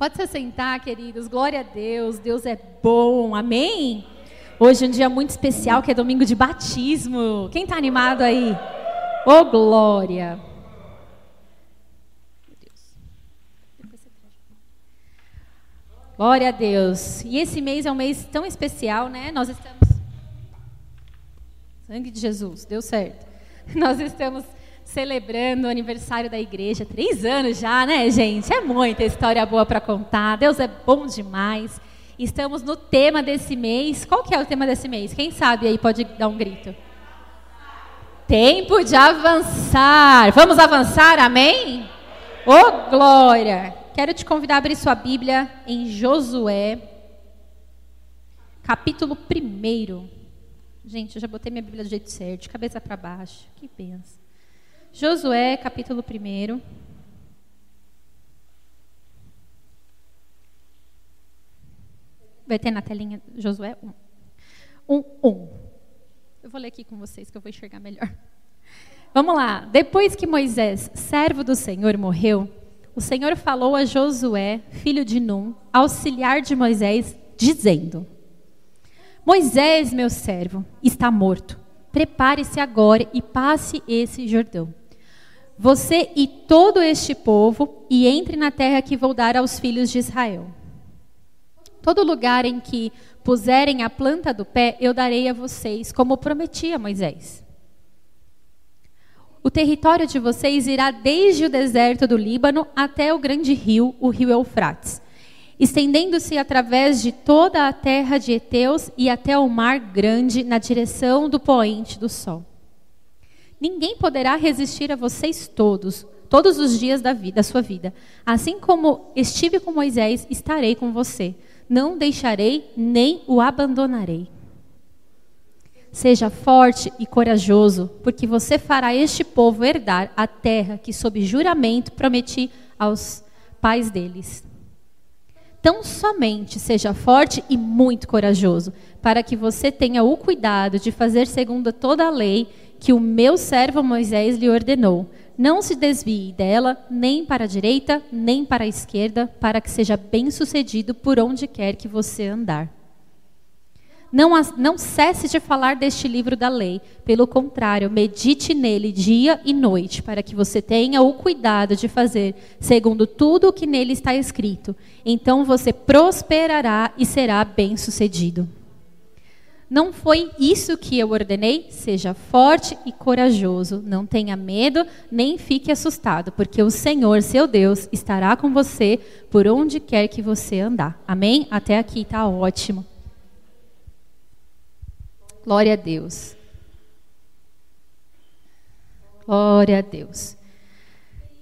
Pode se sentar, queridos. Glória a Deus. Deus é bom. Amém? Hoje é um dia muito especial, que é domingo de batismo. Quem está animado aí? Ô, oh, glória. Glória a Deus. E esse mês é um mês tão especial, né? Nós estamos. Sangue de Jesus, deu certo. Nós estamos celebrando o aniversário da igreja. Três anos já, né, gente? É muita história boa para contar. Deus é bom demais. Estamos no tema desse mês. Qual que é o tema desse mês? Quem sabe aí pode dar um grito. Tempo de avançar. Vamos avançar, amém? Ô, oh, glória! Quero te convidar a abrir sua Bíblia em Josué, capítulo 1. Gente, eu já botei minha Bíblia do jeito certo, de cabeça para baixo. Que pensa. Josué, capítulo 1. Vai ter na telinha Josué 1. 1, 1. Eu vou ler aqui com vocês que eu vou enxergar melhor. Vamos lá. Depois que Moisés, servo do Senhor, morreu, o Senhor falou a Josué, filho de Num, auxiliar de Moisés, dizendo: Moisés, meu servo, está morto. Prepare-se agora e passe esse Jordão. Você e todo este povo, e entre na terra que vou dar aos filhos de Israel. Todo lugar em que puserem a planta do pé, eu darei a vocês, como prometi a Moisés. O território de vocês irá desde o deserto do Líbano até o grande rio, o rio Eufrates, estendendo-se através de toda a terra de Eteus e até o mar grande na direção do poente do sol. Ninguém poderá resistir a vocês todos, todos os dias da, vida, da sua vida. Assim como estive com Moisés, estarei com você. Não deixarei nem o abandonarei. Seja forte e corajoso, porque você fará este povo herdar a terra que, sob juramento, prometi aos pais deles. Tão somente seja forte e muito corajoso, para que você tenha o cuidado de fazer segundo toda a lei que o meu servo Moisés lhe ordenou. Não se desvie dela, nem para a direita, nem para a esquerda, para que seja bem-sucedido por onde quer que você andar. Não, não cesse de falar deste livro da lei. Pelo contrário, medite nele dia e noite, para que você tenha o cuidado de fazer segundo tudo o que nele está escrito. Então você prosperará e será bem-sucedido. Não foi isso que eu ordenei? Seja forte e corajoso. Não tenha medo, nem fique assustado, porque o Senhor, seu Deus, estará com você por onde quer que você andar. Amém? Até aqui está ótimo. Glória a Deus. Glória a Deus.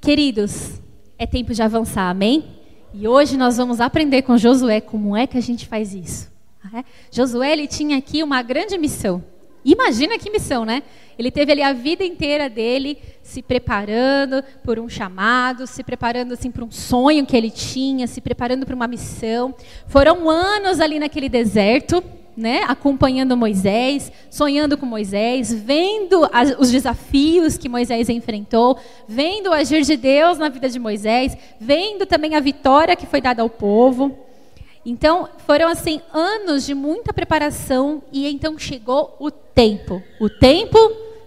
Queridos, é tempo de avançar, amém? E hoje nós vamos aprender com Josué como é que a gente faz isso. É? Josué ele tinha aqui uma grande missão. Imagina que missão, né? Ele teve ali a vida inteira dele se preparando por um chamado, se preparando assim para um sonho que ele tinha, se preparando para uma missão. Foram anos ali naquele deserto, né, acompanhando Moisés, sonhando com Moisés, vendo as, os desafios que Moisés enfrentou, vendo o agir de Deus na vida de Moisés, vendo também a vitória que foi dada ao povo. Então, foram assim anos de muita preparação e então chegou o tempo, o tempo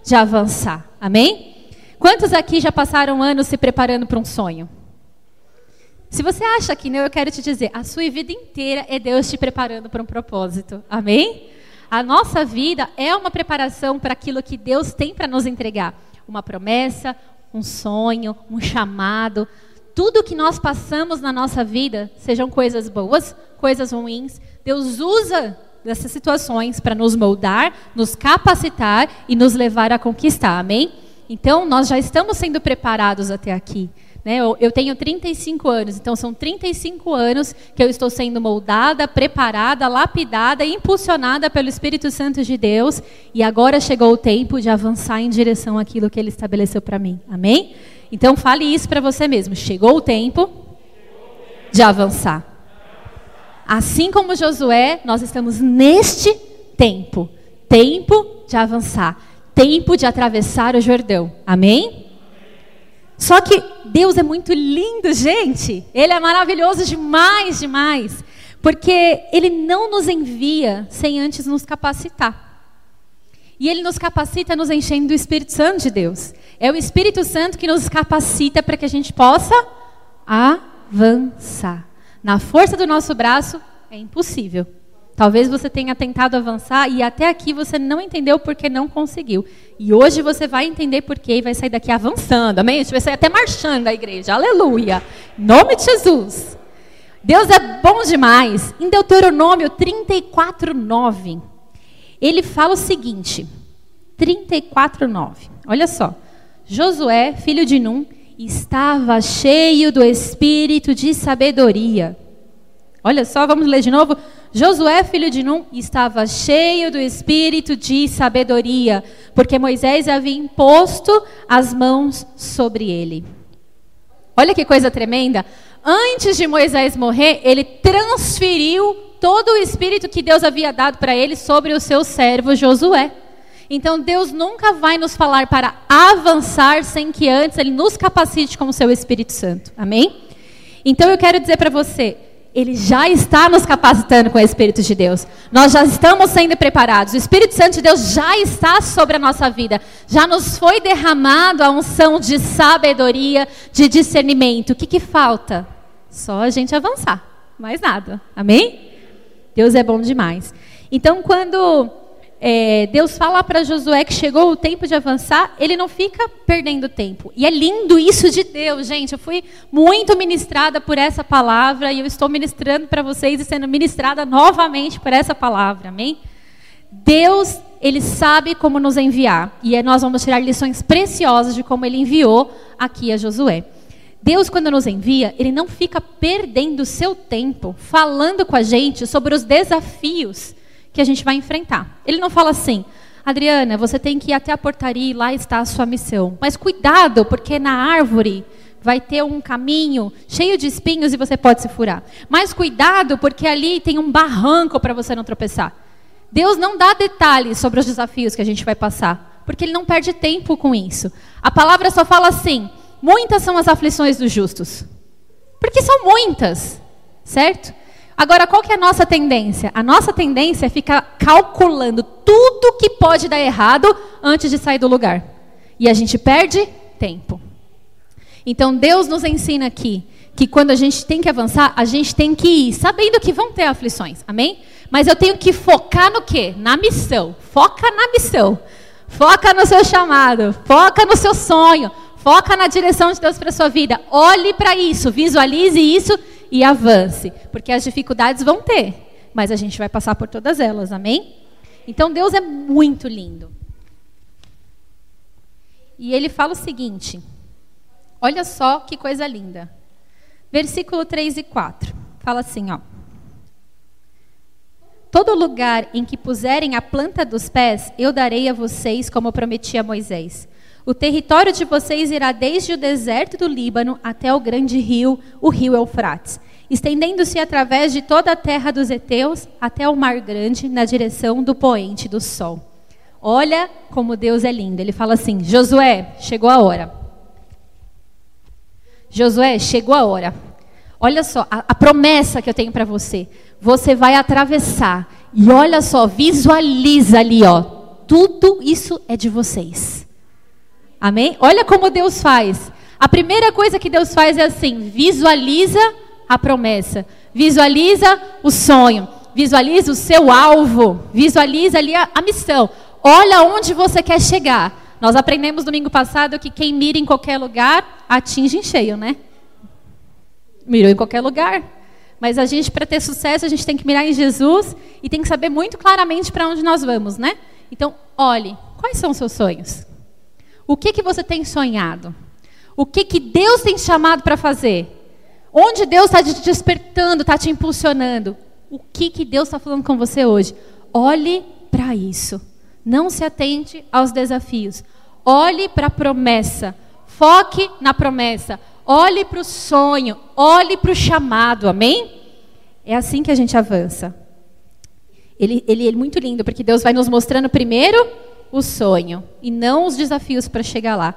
de avançar. Amém? Quantos aqui já passaram anos se preparando para um sonho? Se você acha que não, eu quero te dizer, a sua vida inteira é Deus te preparando para um propósito. Amém? A nossa vida é uma preparação para aquilo que Deus tem para nos entregar. Uma promessa, um sonho, um chamado. Tudo que nós passamos na nossa vida, sejam coisas boas, coisas ruins, Deus usa dessas situações para nos moldar, nos capacitar e nos levar a conquistar. Amém? Então, nós já estamos sendo preparados até aqui. Né? Eu, eu tenho 35 anos, então são 35 anos que eu estou sendo moldada, preparada, lapidada, impulsionada pelo Espírito Santo de Deus, e agora chegou o tempo de avançar em direção àquilo que Ele estabeleceu para mim. Amém? Então fale isso para você mesmo. Chegou o tempo de avançar. Assim como Josué, nós estamos neste tempo tempo de avançar, tempo de atravessar o Jordão. Amém? Só que Deus é muito lindo, gente. Ele é maravilhoso demais, demais. Porque Ele não nos envia sem antes nos capacitar. E Ele nos capacita nos enchendo do Espírito Santo de Deus. É o Espírito Santo que nos capacita para que a gente possa avançar. Na força do nosso braço é impossível. Talvez você tenha tentado avançar e até aqui você não entendeu porque não conseguiu. E hoje você vai entender porquê e vai sair daqui avançando. Amém? Gente vai sair até marchando da igreja. Aleluia. Em nome de Jesus. Deus é bom demais. Em Deuteronômio 34, 9, ele fala o seguinte: 34, 9. Olha só. Josué, filho de Num, estava cheio do espírito de sabedoria. Olha só, vamos ler de novo. Josué, filho de Num, estava cheio do espírito de sabedoria, porque Moisés havia imposto as mãos sobre ele. Olha que coisa tremenda. Antes de Moisés morrer, ele transferiu todo o espírito que Deus havia dado para ele sobre o seu servo Josué. Então Deus nunca vai nos falar para avançar sem que antes ele nos capacite com o seu Espírito Santo. Amém? Então eu quero dizer para você, ele já está nos capacitando com o Espírito de Deus. Nós já estamos sendo preparados. O Espírito Santo de Deus já está sobre a nossa vida. Já nos foi derramado a unção de sabedoria, de discernimento. O que, que falta? Só a gente avançar. Mais nada. Amém? Deus é bom demais. Então, quando é, Deus fala para Josué que chegou o tempo de avançar, ele não fica perdendo tempo. E é lindo isso de Deus, gente. Eu fui muito ministrada por essa palavra e eu estou ministrando para vocês e sendo ministrada novamente por essa palavra. Amém? Deus, ele sabe como nos enviar. E nós vamos tirar lições preciosas de como ele enviou aqui a Josué. Deus, quando nos envia, ele não fica perdendo seu tempo falando com a gente sobre os desafios que a gente vai enfrentar. Ele não fala assim, Adriana, você tem que ir até a portaria e lá está a sua missão. Mas cuidado, porque na árvore vai ter um caminho cheio de espinhos e você pode se furar. Mas cuidado, porque ali tem um barranco para você não tropeçar. Deus não dá detalhes sobre os desafios que a gente vai passar, porque Ele não perde tempo com isso. A palavra só fala assim: muitas são as aflições dos justos. Porque são muitas, certo? Agora, qual que é a nossa tendência? A nossa tendência é ficar calculando tudo que pode dar errado antes de sair do lugar. E a gente perde tempo. Então, Deus nos ensina aqui que quando a gente tem que avançar, a gente tem que ir sabendo que vão ter aflições. Amém? Mas eu tenho que focar no quê? Na missão. Foca na missão. Foca no seu chamado. Foca no seu sonho. Foca na direção de Deus para sua vida. Olhe para isso, visualize isso e avance, porque as dificuldades vão ter, mas a gente vai passar por todas elas, amém? Então Deus é muito lindo. E ele fala o seguinte: olha só que coisa linda. Versículo 3 e 4. Fala assim, ó. Todo lugar em que puserem a planta dos pés, eu darei a vocês, como prometi a Moisés. O território de vocês irá desde o deserto do Líbano até o grande rio, o rio Eufrates, estendendo-se através de toda a terra dos heteus até o mar grande, na direção do poente do sol. Olha como Deus é lindo. Ele fala assim: Josué, chegou a hora. Josué, chegou a hora. Olha só, a, a promessa que eu tenho para você. Você vai atravessar. E olha só, visualiza ali, ó. Tudo isso é de vocês. Amém? Olha como Deus faz. A primeira coisa que Deus faz é assim: visualiza a promessa, visualiza o sonho, visualiza o seu alvo, visualiza ali a, a missão. Olha onde você quer chegar. Nós aprendemos domingo passado que quem mira em qualquer lugar atinge em cheio, né? Mirou em qualquer lugar. Mas a gente, para ter sucesso, a gente tem que mirar em Jesus e tem que saber muito claramente para onde nós vamos, né? Então, olhe, quais são os seus sonhos? O que, que você tem sonhado? O que, que Deus tem te chamado para fazer? Onde Deus está te despertando, está te impulsionando? O que, que Deus está falando com você hoje? Olhe para isso. Não se atente aos desafios. Olhe para a promessa. Foque na promessa. Olhe para o sonho. Olhe para o chamado. Amém? É assim que a gente avança. Ele, ele é muito lindo, porque Deus vai nos mostrando primeiro o sonho e não os desafios para chegar lá.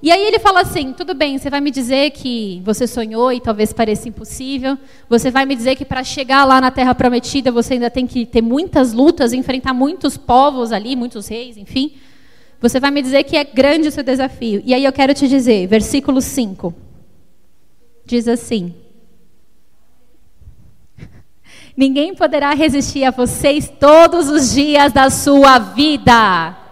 E aí ele fala assim: tudo bem, você vai me dizer que você sonhou e talvez pareça impossível. Você vai me dizer que para chegar lá na Terra Prometida você ainda tem que ter muitas lutas, enfrentar muitos povos ali, muitos reis, enfim. Você vai me dizer que é grande o seu desafio. E aí eu quero te dizer, versículo 5. Diz assim: Ninguém poderá resistir a vocês todos os dias da sua vida.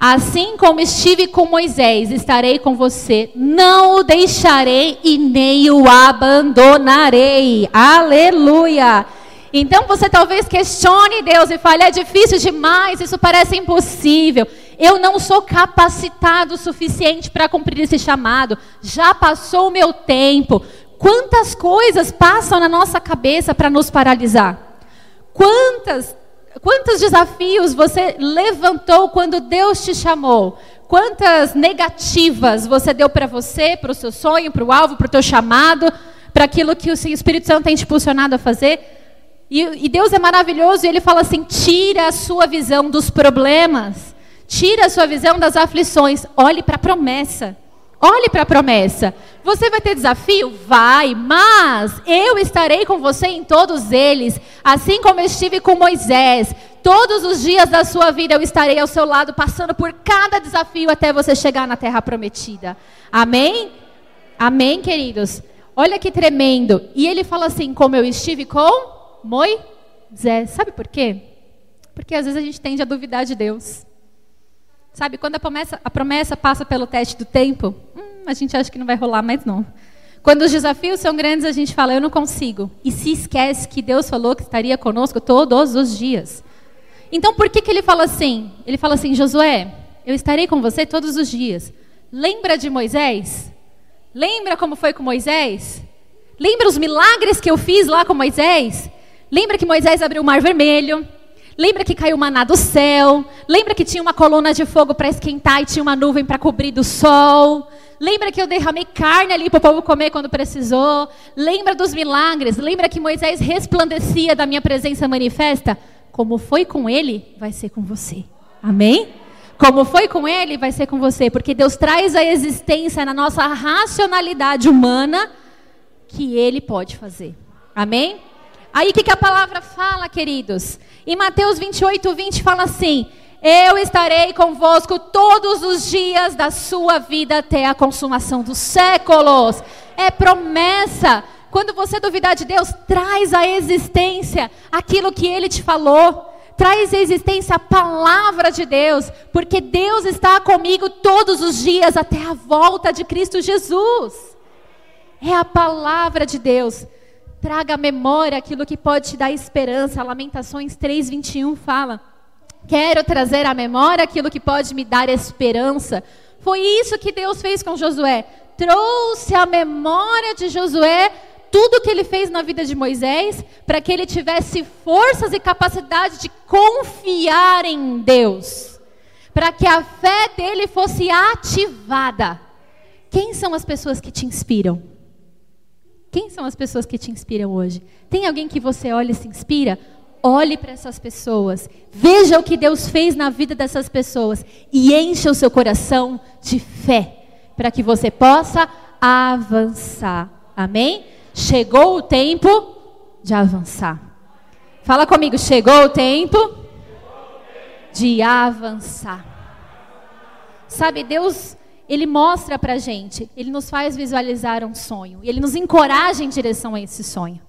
Assim como estive com Moisés, estarei com você. Não o deixarei e nem o abandonarei. Aleluia. Então você talvez questione Deus e fale: é difícil demais, isso parece impossível. Eu não sou capacitado o suficiente para cumprir esse chamado. Já passou o meu tempo. Quantas coisas passam na nossa cabeça para nos paralisar? Quantas Quantos desafios você levantou quando Deus te chamou? Quantas negativas você deu para você, para o seu sonho, para o alvo, para o teu chamado, para aquilo que o Espírito Santo tem te impulsionado a fazer? E, e Deus é maravilhoso e Ele fala assim: tira a sua visão dos problemas, tira a sua visão das aflições, olhe para a promessa. Olhe para a promessa. Você vai ter desafio? Vai, mas eu estarei com você em todos eles, assim como estive com Moisés. Todos os dias da sua vida eu estarei ao seu lado, passando por cada desafio até você chegar na terra prometida. Amém? Amém, queridos? Olha que tremendo. E ele fala assim: como eu estive com Moisés. Sabe por quê? Porque às vezes a gente tende a duvidar de Deus. Sabe, quando a promessa, a promessa passa pelo teste do tempo, hum, a gente acha que não vai rolar mais não. Quando os desafios são grandes, a gente fala, eu não consigo. E se esquece que Deus falou que estaria conosco todos os dias. Então, por que, que ele fala assim? Ele fala assim, Josué, eu estarei com você todos os dias. Lembra de Moisés? Lembra como foi com Moisés? Lembra os milagres que eu fiz lá com Moisés? Lembra que Moisés abriu o mar vermelho? Lembra que caiu maná do céu? Lembra que tinha uma coluna de fogo para esquentar e tinha uma nuvem para cobrir do sol? Lembra que eu derramei carne ali para o povo comer quando precisou? Lembra dos milagres? Lembra que Moisés resplandecia da minha presença manifesta? Como foi com ele, vai ser com você. Amém? Como foi com ele, vai ser com você. Porque Deus traz a existência na nossa racionalidade humana que ele pode fazer. Amém? Aí o que, que a palavra fala, queridos? Em Mateus 28, 20 fala assim: Eu estarei convosco todos os dias da sua vida até a consumação dos séculos. É promessa. Quando você duvidar de Deus, traz à existência aquilo que Ele te falou. Traz à existência a palavra de Deus, porque Deus está comigo todos os dias até a volta de Cristo Jesus. É a palavra de Deus. Traga à memória aquilo que pode te dar esperança. Lamentações 3:21 fala: Quero trazer à memória aquilo que pode me dar esperança. Foi isso que Deus fez com Josué. Trouxe à memória de Josué tudo que ele fez na vida de Moisés, para que ele tivesse forças e capacidade de confiar em Deus, para que a fé dele fosse ativada. Quem são as pessoas que te inspiram? Quem são as pessoas que te inspiram hoje? Tem alguém que você olha e se inspira? Olhe para essas pessoas, veja o que Deus fez na vida dessas pessoas e encha o seu coração de fé, para que você possa avançar. Amém? Chegou o tempo de avançar. Fala comigo, chegou o tempo de avançar. Sabe, Deus ele mostra para a gente, ele nos faz visualizar um sonho, ele nos encoraja em direção a esse sonho.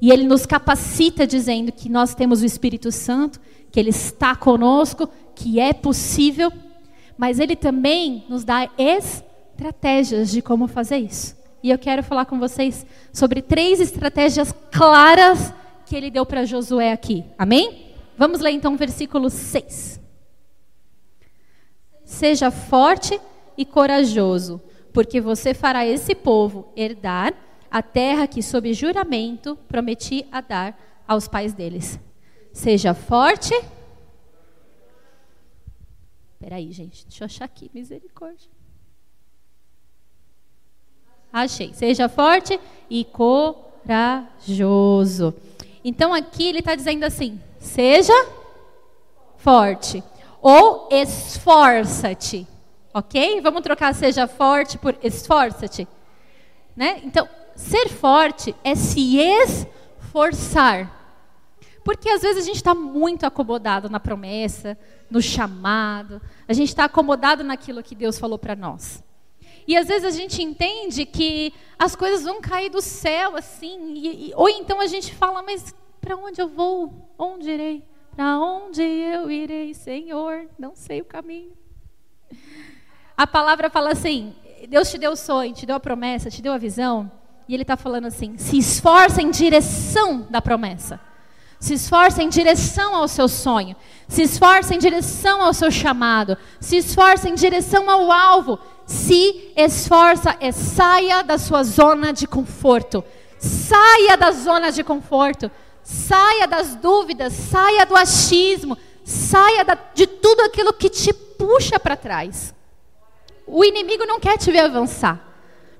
E ele nos capacita dizendo que nós temos o Espírito Santo, que ele está conosco, que é possível, mas ele também nos dá estratégias de como fazer isso. E eu quero falar com vocês sobre três estratégias claras que ele deu para Josué aqui. Amém? Vamos ler então o versículo 6. Seja forte e corajoso, porque você fará esse povo herdar a terra que, sob juramento, prometi a dar aos pais deles. Seja forte. Peraí, gente, deixa eu achar aqui, misericórdia. Achei. Seja forte e corajoso. Então aqui ele está dizendo assim: seja forte ou esforça-te. ok? Vamos trocar seja forte por esforça-te. Né? Então, ser forte é se esforçar. Porque às vezes a gente está muito acomodado na promessa, no chamado, a gente está acomodado naquilo que Deus falou para nós. E às vezes a gente entende que as coisas vão cair do céu assim, e, e, ou então a gente fala, mas para onde eu vou? Onde irei? Para onde eu irei, Senhor? Não sei o caminho. A palavra fala assim: Deus te deu o sonho, te deu a promessa, te deu a visão, e Ele está falando assim: se esforça em direção da promessa. Se esforça em direção ao seu sonho. Se esforça em direção ao seu chamado. Se esforça em direção ao alvo. Se esforça e saia da sua zona de conforto. Saia da zona de conforto. Saia das dúvidas. Saia do achismo. Saia da, de tudo aquilo que te puxa para trás. O inimigo não quer te ver avançar.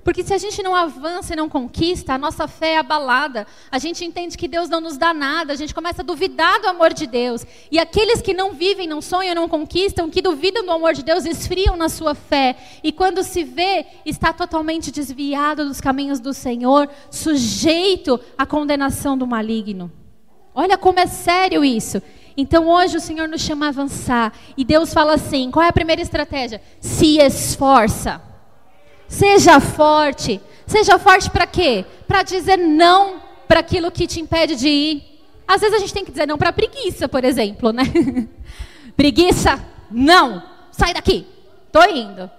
Porque se a gente não avança e não conquista, a nossa fé é abalada. A gente entende que Deus não nos dá nada, a gente começa a duvidar do amor de Deus. E aqueles que não vivem, não sonham, não conquistam, que duvidam do amor de Deus, esfriam na sua fé. E quando se vê, está totalmente desviado dos caminhos do Senhor, sujeito à condenação do maligno. Olha como é sério isso. Então hoje o Senhor nos chama a avançar. E Deus fala assim: qual é a primeira estratégia? Se esforça. Seja forte. Seja forte para quê? Para dizer não para aquilo que te impede de ir. Às vezes a gente tem que dizer não para preguiça, por exemplo, né? preguiça, não. Sai daqui. Tô indo.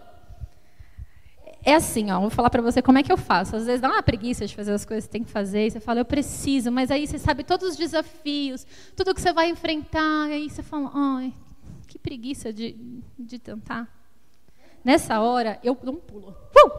É assim, ó, vou falar para você como é que eu faço. Às vezes dá uma preguiça de fazer as coisas que tem que fazer, e você fala, eu preciso, mas aí você sabe todos os desafios, tudo que você vai enfrentar, e aí você fala, ai, que preguiça de, de tentar. Nessa hora, eu dou um pulo. Uh!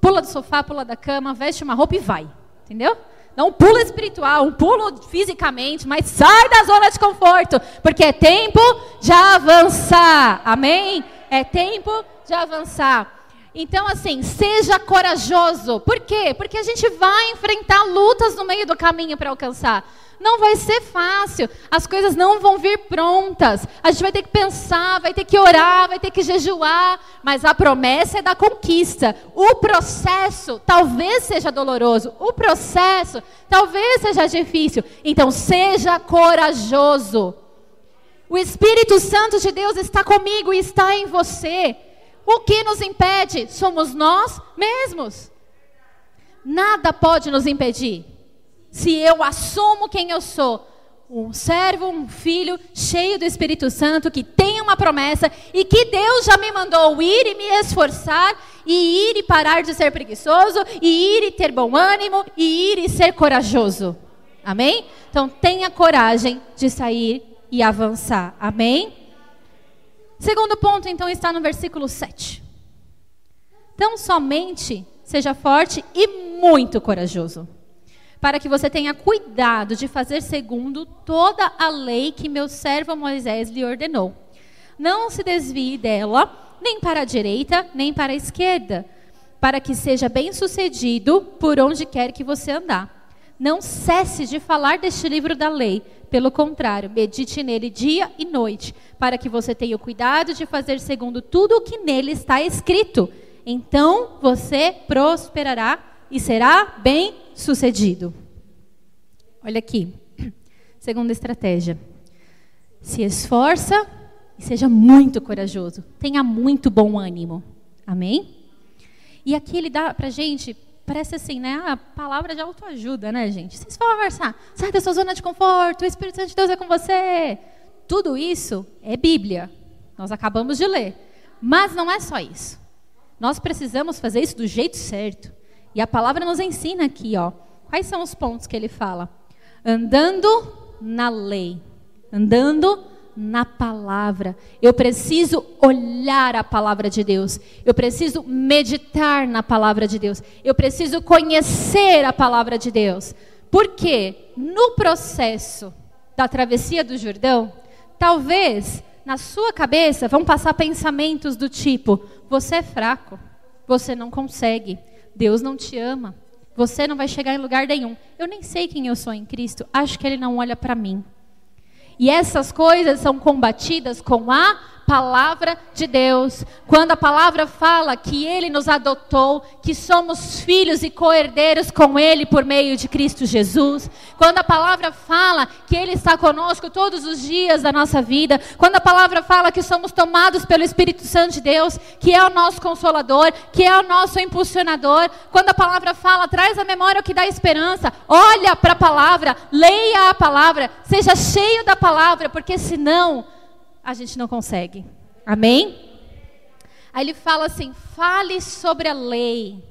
Pula do sofá, pula da cama, veste uma roupa e vai. Entendeu? Dá um pulo espiritual, um pulo fisicamente, mas sai da zona de conforto, porque é tempo de avançar. Amém? É tempo de avançar. Então, assim, seja corajoso. Por quê? Porque a gente vai enfrentar lutas no meio do caminho para alcançar. Não vai ser fácil, as coisas não vão vir prontas. A gente vai ter que pensar, vai ter que orar, vai ter que jejuar, mas a promessa é da conquista. O processo talvez seja doloroso, o processo talvez seja difícil. Então, seja corajoso. O Espírito Santo de Deus está comigo e está em você. O que nos impede? Somos nós mesmos. Nada pode nos impedir. Se eu assumo quem eu sou, um servo, um filho cheio do Espírito Santo, que tem uma promessa e que Deus já me mandou ir e me esforçar, e ir e parar de ser preguiçoso, e ir e ter bom ânimo, e ir e ser corajoso. Amém? Então tenha coragem de sair e avançar. Amém? Segundo ponto, então, está no versículo 7. Então, somente seja forte e muito corajoso, para que você tenha cuidado de fazer segundo toda a lei que meu servo Moisés lhe ordenou. Não se desvie dela, nem para a direita, nem para a esquerda, para que seja bem-sucedido por onde quer que você andar. Não cesse de falar deste livro da lei pelo contrário, medite nele dia e noite, para que você tenha o cuidado de fazer segundo tudo o que nele está escrito. Então você prosperará e será bem sucedido. Olha aqui, segunda estratégia. Se esforça e seja muito corajoso. Tenha muito bom ânimo. Amém? E aqui ele dá para gente Parece assim, né? A palavra de autoajuda, né, gente? Se esforça, sai da sua zona de conforto, o Espírito Santo de Deus é com você. Tudo isso é Bíblia. Nós acabamos de ler. Mas não é só isso. Nós precisamos fazer isso do jeito certo. E a palavra nos ensina aqui, ó. Quais são os pontos que ele fala? Andando na lei. Andando na palavra. Eu preciso olhar a palavra de Deus. Eu preciso meditar na palavra de Deus. Eu preciso conhecer a palavra de Deus. Porque no processo da travessia do Jordão, talvez na sua cabeça vão passar pensamentos do tipo: você é fraco, você não consegue, Deus não te ama, você não vai chegar em lugar nenhum. Eu nem sei quem eu sou em Cristo, acho que Ele não olha para mim. E essas coisas são combatidas com a palavra de Deus, quando a palavra fala que Ele nos adotou, que somos filhos e co-herdeiros com Ele por meio de Cristo Jesus, quando a palavra fala que Ele está conosco todos os dias da nossa vida, quando a palavra fala que somos tomados pelo Espírito Santo de Deus, que é o nosso consolador, que é o nosso impulsionador, quando a palavra fala, traz à memória o que dá esperança, olha para a palavra, leia a palavra, seja cheio da palavra, porque senão a gente não consegue. Amém? Aí ele fala assim: fale sobre a lei,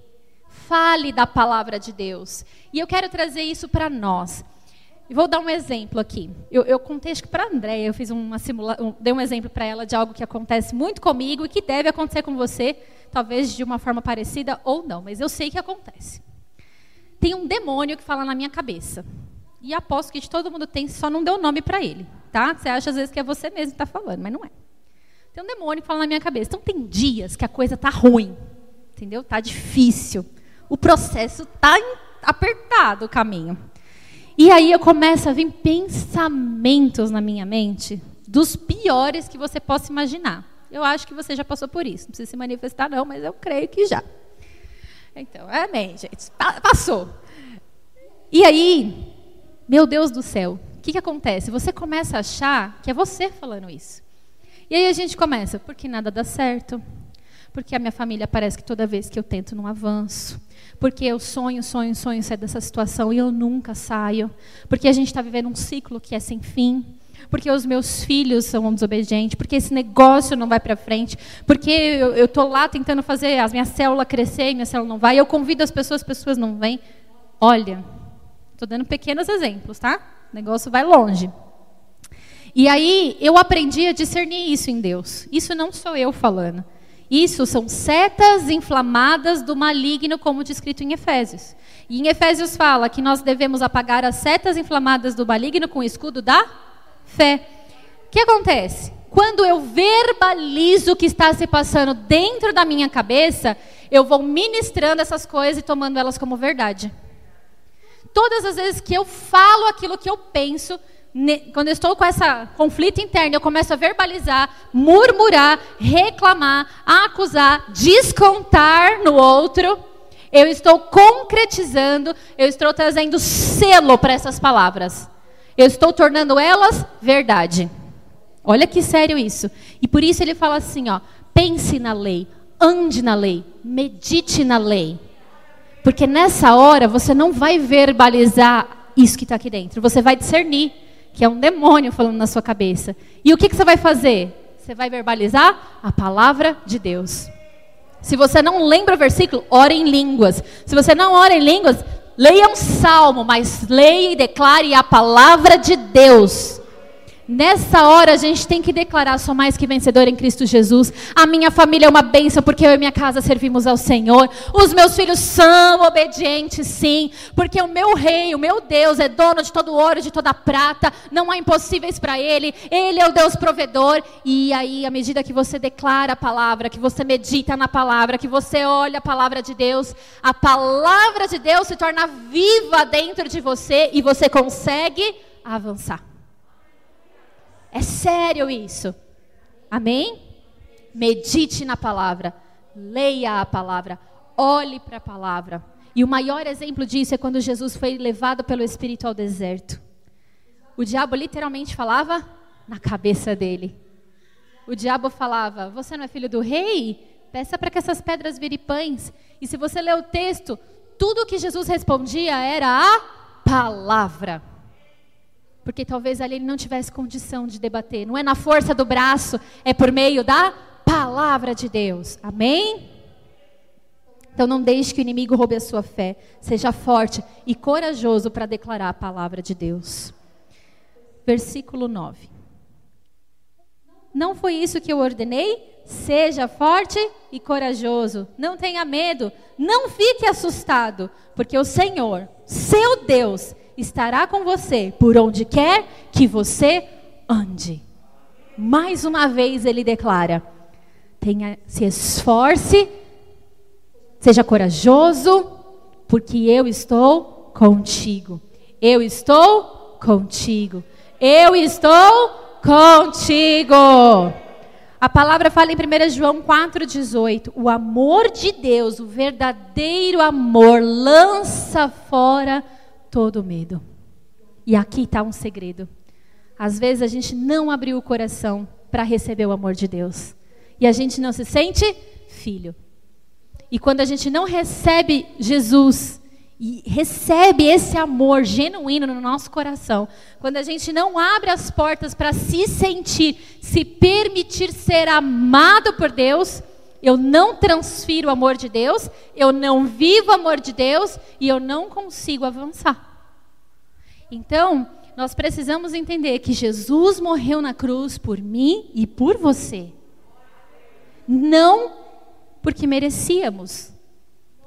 fale da palavra de Deus. E eu quero trazer isso para nós. E vou dar um exemplo aqui. Eu, eu contei acho que para a Andréia, eu fiz uma simulação, dei um exemplo para ela de algo que acontece muito comigo e que deve acontecer com você, talvez de uma forma parecida ou não, mas eu sei que acontece. Tem um demônio que fala na minha cabeça. E aposto que todo mundo tem, só não deu nome para ele tá? Você acha às vezes que é você mesmo que está falando, mas não é. Tem um demônio que fala na minha cabeça. Então tem dias que a coisa tá ruim, entendeu? Tá difícil. O processo tá apertado o caminho. E aí eu começo a vir pensamentos na minha mente dos piores que você possa imaginar. Eu acho que você já passou por isso. Não precisa se manifestar não, mas eu creio que já. Então, amém, gente. Passou. E aí, meu Deus do céu, que, que acontece? Você começa a achar que é você falando isso. E aí a gente começa, porque nada dá certo, porque a minha família parece que toda vez que eu tento não avanço, porque eu sonho, sonho, sonho sair dessa situação e eu nunca saio, porque a gente está vivendo um ciclo que é sem fim, porque os meus filhos são desobedientes, porque esse negócio não vai para frente, porque eu estou lá tentando fazer as minha célula crescer e minha célula não vai, eu convido as pessoas, as pessoas não vêm. Olha, estou dando pequenos exemplos, tá? O negócio vai longe. E aí eu aprendi a discernir isso em Deus. Isso não sou eu falando. Isso são setas inflamadas do maligno, como descrito em Efésios. E em Efésios fala que nós devemos apagar as setas inflamadas do maligno com o escudo da fé. O que acontece? Quando eu verbalizo o que está se passando dentro da minha cabeça, eu vou ministrando essas coisas e tomando elas como verdade. Todas as vezes que eu falo aquilo que eu penso, quando eu estou com esse conflito interno, eu começo a verbalizar, murmurar, reclamar, acusar, descontar no outro. Eu estou concretizando, eu estou trazendo selo para essas palavras. Eu estou tornando elas verdade. Olha que sério isso. E por isso ele fala assim, ó: pense na lei, ande na lei, medite na lei. Porque nessa hora você não vai verbalizar isso que está aqui dentro. Você vai discernir que é um demônio falando na sua cabeça. E o que, que você vai fazer? Você vai verbalizar a palavra de Deus. Se você não lembra o versículo, ore em línguas. Se você não ora em línguas, leia um salmo, mas leia e declare a palavra de Deus. Nessa hora a gente tem que declarar: sou mais que vencedor em Cristo Jesus. A minha família é uma bênção porque eu e minha casa servimos ao Senhor. Os meus filhos são obedientes, sim, porque o meu rei, o meu Deus, é dono de todo ouro, de toda prata. Não há impossíveis para Ele. Ele é o Deus provedor. E aí, à medida que você declara a palavra, que você medita na palavra, que você olha a palavra de Deus, a palavra de Deus se torna viva dentro de você e você consegue avançar. É sério isso. Amém? Medite na palavra, leia a palavra, olhe para a palavra. E o maior exemplo disso é quando Jesus foi levado pelo Espírito ao deserto. O diabo literalmente falava na cabeça dele. O diabo falava: Você não é filho do rei? Peça para que essas pedras virem pães. E se você ler o texto, tudo que Jesus respondia era a palavra porque talvez ali ele não tivesse condição de debater. Não é na força do braço, é por meio da palavra de Deus. Amém? Então não deixe que o inimigo roube a sua fé. Seja forte e corajoso para declarar a palavra de Deus. Versículo 9. Não foi isso que eu ordenei? Seja forte e corajoso. Não tenha medo. Não fique assustado, porque o Senhor, seu Deus, estará com você por onde quer que você ande. Mais uma vez ele declara: tenha, se esforce, seja corajoso, porque eu estou contigo. Eu estou contigo. Eu estou contigo. A palavra fala em 1 João 4,18: O amor de Deus, o verdadeiro amor, lança fora todo medo. E aqui está um segredo. Às vezes a gente não abriu o coração para receber o amor de Deus. E a gente não se sente filho. E quando a gente não recebe Jesus e recebe esse amor genuíno no nosso coração, quando a gente não abre as portas para se sentir, se permitir ser amado por Deus, eu não transfiro o amor de Deus, eu não vivo o amor de Deus e eu não consigo avançar. Então, nós precisamos entender que Jesus morreu na cruz por mim e por você. Não porque merecíamos,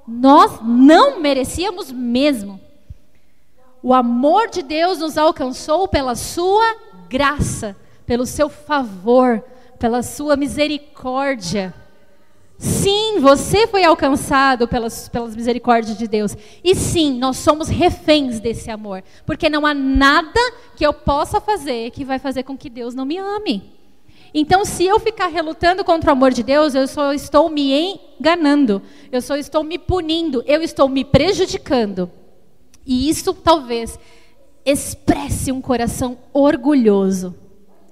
nós não merecíamos mesmo. O amor de Deus nos alcançou pela sua graça, pelo seu favor, pela sua misericórdia. Sim, você foi alcançado pelas, pelas misericórdias de Deus. E sim, nós somos reféns desse amor. Porque não há nada que eu possa fazer que vai fazer com que Deus não me ame. Então, se eu ficar relutando contra o amor de Deus, eu só estou me enganando, eu só estou me punindo, eu estou me prejudicando. E isso talvez expresse um coração orgulhoso.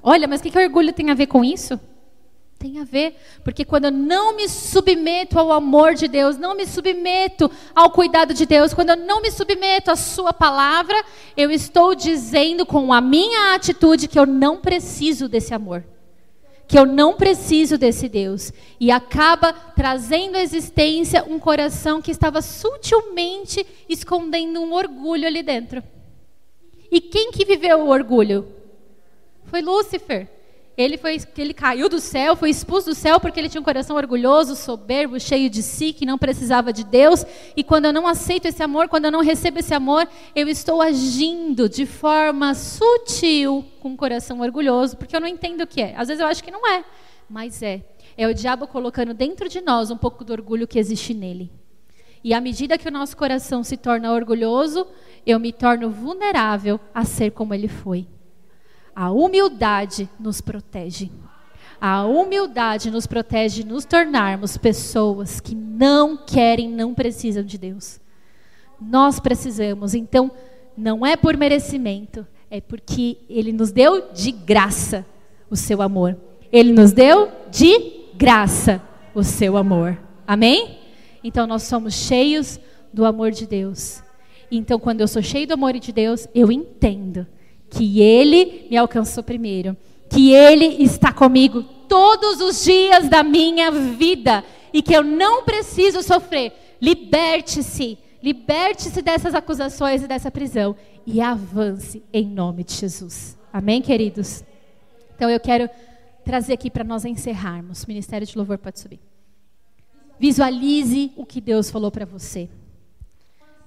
Olha, mas o que, que orgulho tem a ver com isso? Tem a ver, porque quando eu não me submeto ao amor de Deus, não me submeto ao cuidado de Deus, quando eu não me submeto à Sua palavra, eu estou dizendo com a minha atitude que eu não preciso desse amor que eu não preciso desse Deus. E acaba trazendo à existência um coração que estava sutilmente escondendo um orgulho ali dentro. E quem que viveu o orgulho? Foi Lúcifer. Ele, foi, ele caiu do céu, foi expulso do céu porque ele tinha um coração orgulhoso, soberbo, cheio de si, que não precisava de Deus. E quando eu não aceito esse amor, quando eu não recebo esse amor, eu estou agindo de forma sutil com um coração orgulhoso, porque eu não entendo o que é. Às vezes eu acho que não é, mas é. É o diabo colocando dentro de nós um pouco do orgulho que existe nele. E à medida que o nosso coração se torna orgulhoso, eu me torno vulnerável a ser como ele foi. A humildade nos protege. A humildade nos protege de nos tornarmos pessoas que não querem, não precisam de Deus. Nós precisamos, então, não é por merecimento, é porque Ele nos deu de graça o seu amor. Ele nos deu de graça o seu amor. Amém? Então nós somos cheios do amor de Deus. Então, quando eu sou cheio do amor de Deus, eu entendo que Ele me alcançou primeiro, que Ele está comigo todos os dias da minha vida e que eu não preciso sofrer. Liberte-se, liberte-se dessas acusações e dessa prisão e avance em nome de Jesus. Amém, queridos? Então eu quero trazer aqui para nós encerrarmos. O Ministério de Louvor pode subir. Visualize o que Deus falou para você.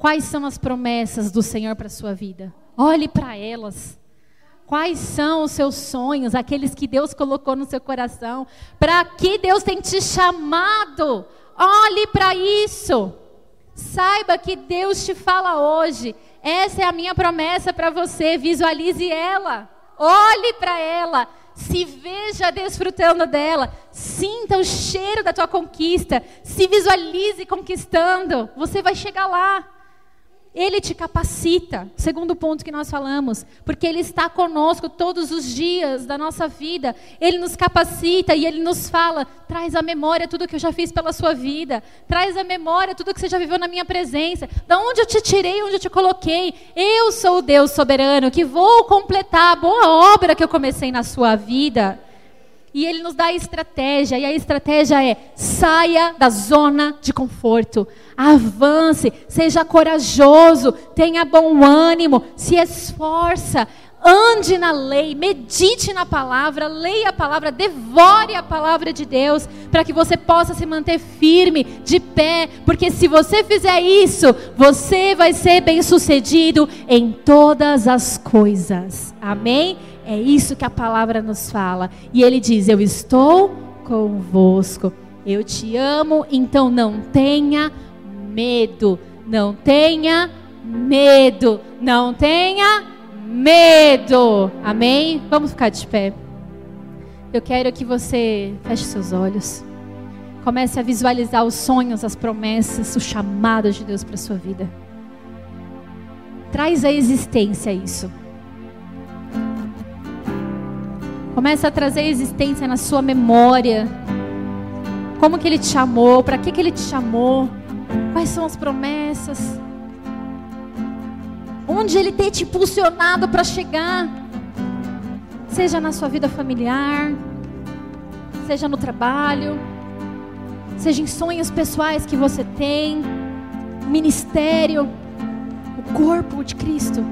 Quais são as promessas do Senhor para a sua vida? Olhe para elas. Quais são os seus sonhos, aqueles que Deus colocou no seu coração? Para que Deus tem te chamado? Olhe para isso. Saiba que Deus te fala hoje. Essa é a minha promessa para você. Visualize ela. Olhe para ela. Se veja desfrutando dela. Sinta o cheiro da tua conquista. Se visualize conquistando. Você vai chegar lá. Ele te capacita, segundo ponto que nós falamos, porque Ele está conosco todos os dias da nossa vida. Ele nos capacita e Ele nos fala: traz à memória tudo que eu já fiz pela sua vida, traz à memória tudo que você já viveu na minha presença, da onde eu te tirei, onde eu te coloquei. Eu sou o Deus soberano que vou completar a boa obra que eu comecei na sua vida. E ele nos dá a estratégia, e a estratégia é: saia da zona de conforto, avance, seja corajoso, tenha bom ânimo, se esforça, ande na lei, medite na palavra, leia a palavra, devore a palavra de Deus, para que você possa se manter firme, de pé, porque se você fizer isso, você vai ser bem-sucedido em todas as coisas. Amém? É isso que a palavra nos fala. E ele diz: Eu estou convosco. Eu te amo, então não tenha medo. Não tenha medo. Não tenha medo. Amém? Vamos ficar de pé. Eu quero que você feche seus olhos. Comece a visualizar os sonhos, as promessas, o chamado de Deus para sua vida. Traz à existência isso. Comece a trazer a existência na sua memória. Como que ele te chamou? Para que que ele te chamou? Quais são as promessas? Onde ele tem te impulsionado para chegar? Seja na sua vida familiar, seja no trabalho, seja em sonhos pessoais que você tem, ministério, o corpo de Cristo.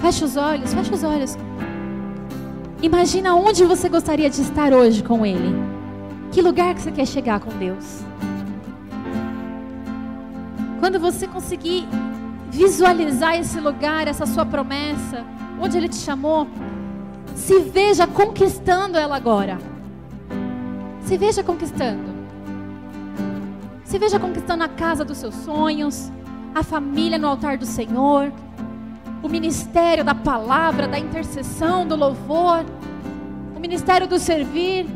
Feche os olhos, feche os olhos. Imagina onde você gostaria de estar hoje com Ele. Que lugar que você quer chegar com Deus? Quando você conseguir visualizar esse lugar, essa sua promessa, onde Ele te chamou, se veja conquistando ela agora. Se veja conquistando. Se veja conquistando a casa dos seus sonhos, a família no altar do Senhor, o ministério da palavra, da intercessão, do louvor, o ministério do servir.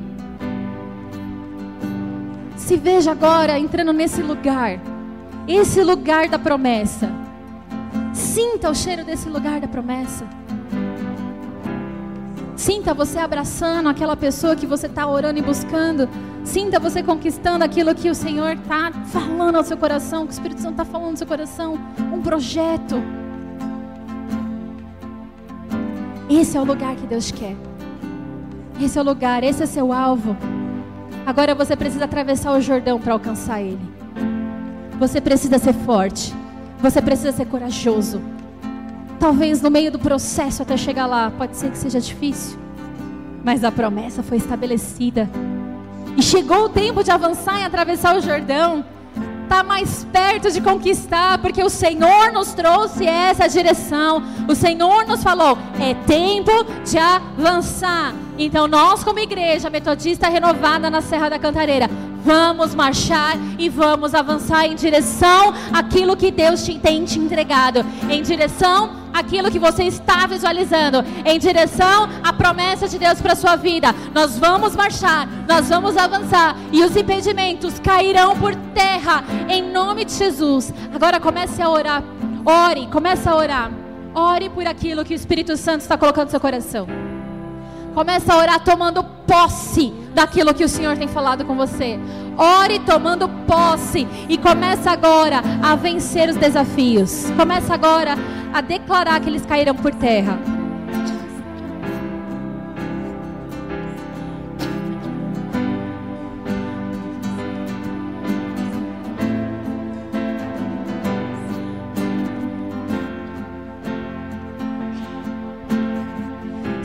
Se veja agora entrando nesse lugar, esse lugar da promessa. Sinta o cheiro desse lugar da promessa. Sinta você abraçando aquela pessoa que você está orando e buscando. Sinta você conquistando aquilo que o Senhor está falando ao seu coração, que o Espírito Santo está falando ao seu coração. Um projeto. Esse é o lugar que Deus quer. Esse é o lugar, esse é seu alvo. Agora você precisa atravessar o Jordão para alcançar Ele. Você precisa ser forte. Você precisa ser corajoso. Talvez no meio do processo até chegar lá, pode ser que seja difícil. Mas a promessa foi estabelecida. E chegou o tempo de avançar e atravessar o Jordão. Está mais perto de conquistar, porque o Senhor nos trouxe essa direção. O Senhor nos falou: é tempo de avançar. Então, nós, como igreja metodista renovada na Serra da Cantareira, vamos marchar e vamos avançar em direção àquilo que Deus te tem te entregado, em direção àquilo que você está visualizando, em direção à promessa de Deus para sua vida. Nós vamos marchar, nós vamos avançar e os impedimentos cairão por terra em nome de Jesus. Agora comece a orar. Ore, comece a orar. Ore por aquilo que o Espírito Santo está colocando no seu coração. Comece a orar tomando posse daquilo que o Senhor tem falado com você. Ore tomando posse e comece agora a vencer os desafios. Comece agora a declarar que eles cairão por terra.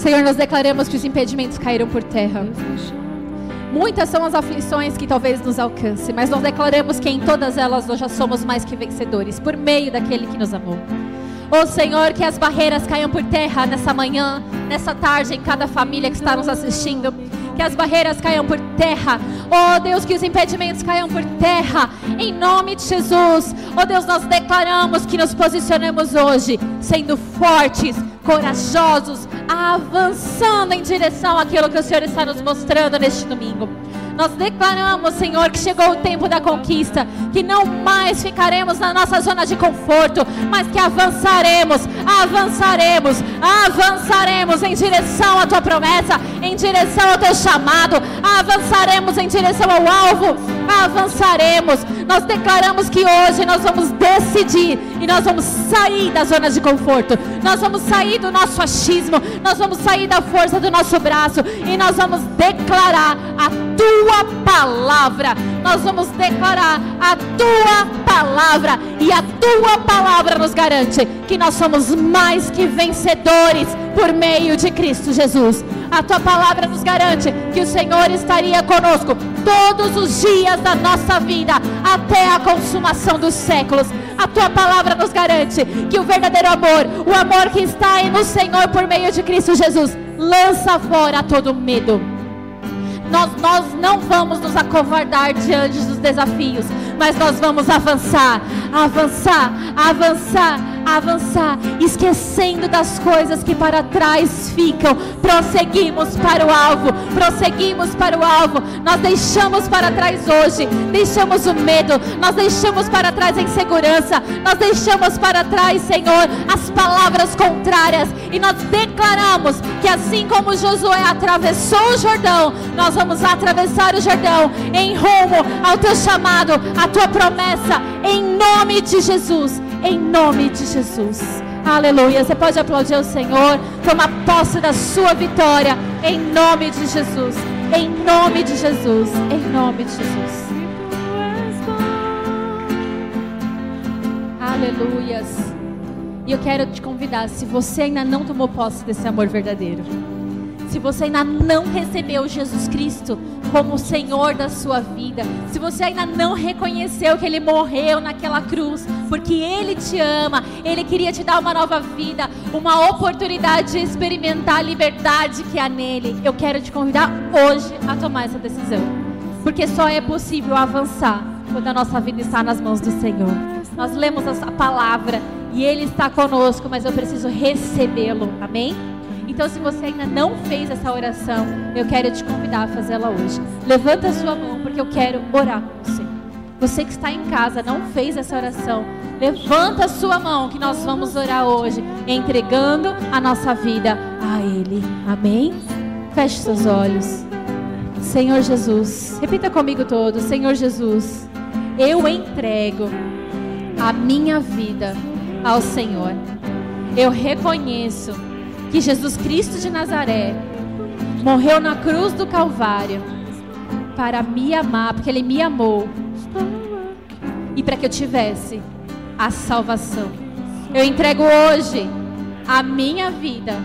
Senhor, nós declaramos que os impedimentos caíram por terra. Muitas são as aflições que talvez nos alcance, mas nós declaramos que em todas elas nós já somos mais que vencedores, por meio daquele que nos amou. Oh Senhor, que as barreiras caiam por terra nessa manhã, nessa tarde, em cada família que está nos assistindo. Que as barreiras caiam por terra. Oh Deus, que os impedimentos caiam por terra. Em nome de Jesus. Oh Deus, nós declaramos que nos posicionamos hoje, sendo fortes, corajosos, avançando em direção àquilo que o Senhor está nos mostrando neste domingo. Nós declaramos, Senhor, que chegou o tempo da conquista, que não mais ficaremos na nossa zona de conforto, mas que avançaremos, avançaremos, avançaremos em direção à tua promessa, em direção ao teu chamado, avançaremos em direção ao alvo, avançaremos. Nós declaramos que hoje nós vamos decidir e nós vamos sair da zona de conforto, nós vamos sair do nosso achismo, nós vamos sair da força do nosso braço. E nós vamos declarar a tua palavra. Nós vamos declarar a tua palavra. E a tua palavra nos garante que nós somos mais que vencedores por meio de Cristo Jesus. A tua palavra nos garante que o Senhor estaria conosco todos os dias da nossa vida até a consumação dos séculos. A tua palavra nos garante que o verdadeiro amor, o amor que está no Senhor por meio de Cristo Jesus, lança fora todo medo. Nós, nós não vamos nos acovardar diante dos desafios, mas nós vamos avançar, avançar, avançar, avançar, esquecendo das coisas que para trás ficam. Prosseguimos para o alvo, prosseguimos para o alvo. Nós deixamos para trás hoje, deixamos o medo, nós deixamos para trás a insegurança, nós deixamos para trás, Senhor, as palavras contrárias e nós declaramos que assim como Josué atravessou o Jordão, nós vamos atravessar o Jordão em rumo ao teu chamado, à tua promessa, em nome de Jesus em nome de Jesus. Aleluia. Você pode aplaudir o Senhor, tomar posse da sua vitória, em nome de Jesus. Em nome de Jesus. Em nome de Jesus. Aleluias. E eu quero te convidar, se você ainda não tomou posse desse amor verdadeiro, se você ainda não recebeu Jesus Cristo como o Senhor da sua vida, se você ainda não reconheceu que Ele morreu naquela cruz, porque Ele te ama, Ele queria te dar uma nova vida, uma oportunidade de experimentar a liberdade que há nele, eu quero te convidar hoje a tomar essa decisão, porque só é possível avançar quando a nossa vida está nas mãos do Senhor. Nós lemos a palavra e Ele está conosco, mas eu preciso recebê-lo, amém? Então, se você ainda não fez essa oração, eu quero te convidar a fazê-la hoje. Levanta a sua mão, porque eu quero orar com você. Você que está em casa, não fez essa oração, levanta a sua mão, que nós vamos orar hoje, entregando a nossa vida a Ele. Amém? Feche seus olhos. Senhor Jesus, repita comigo todo: Senhor Jesus, eu entrego a minha vida ao Senhor. Eu reconheço que Jesus Cristo de Nazaré morreu na cruz do Calvário para me amar, porque Ele me amou e para que eu tivesse a salvação. Eu entrego hoje a minha vida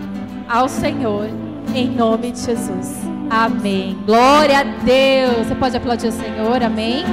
ao Senhor, em nome de Jesus. Amém. Glória a Deus. Você pode aplaudir o Senhor, amém?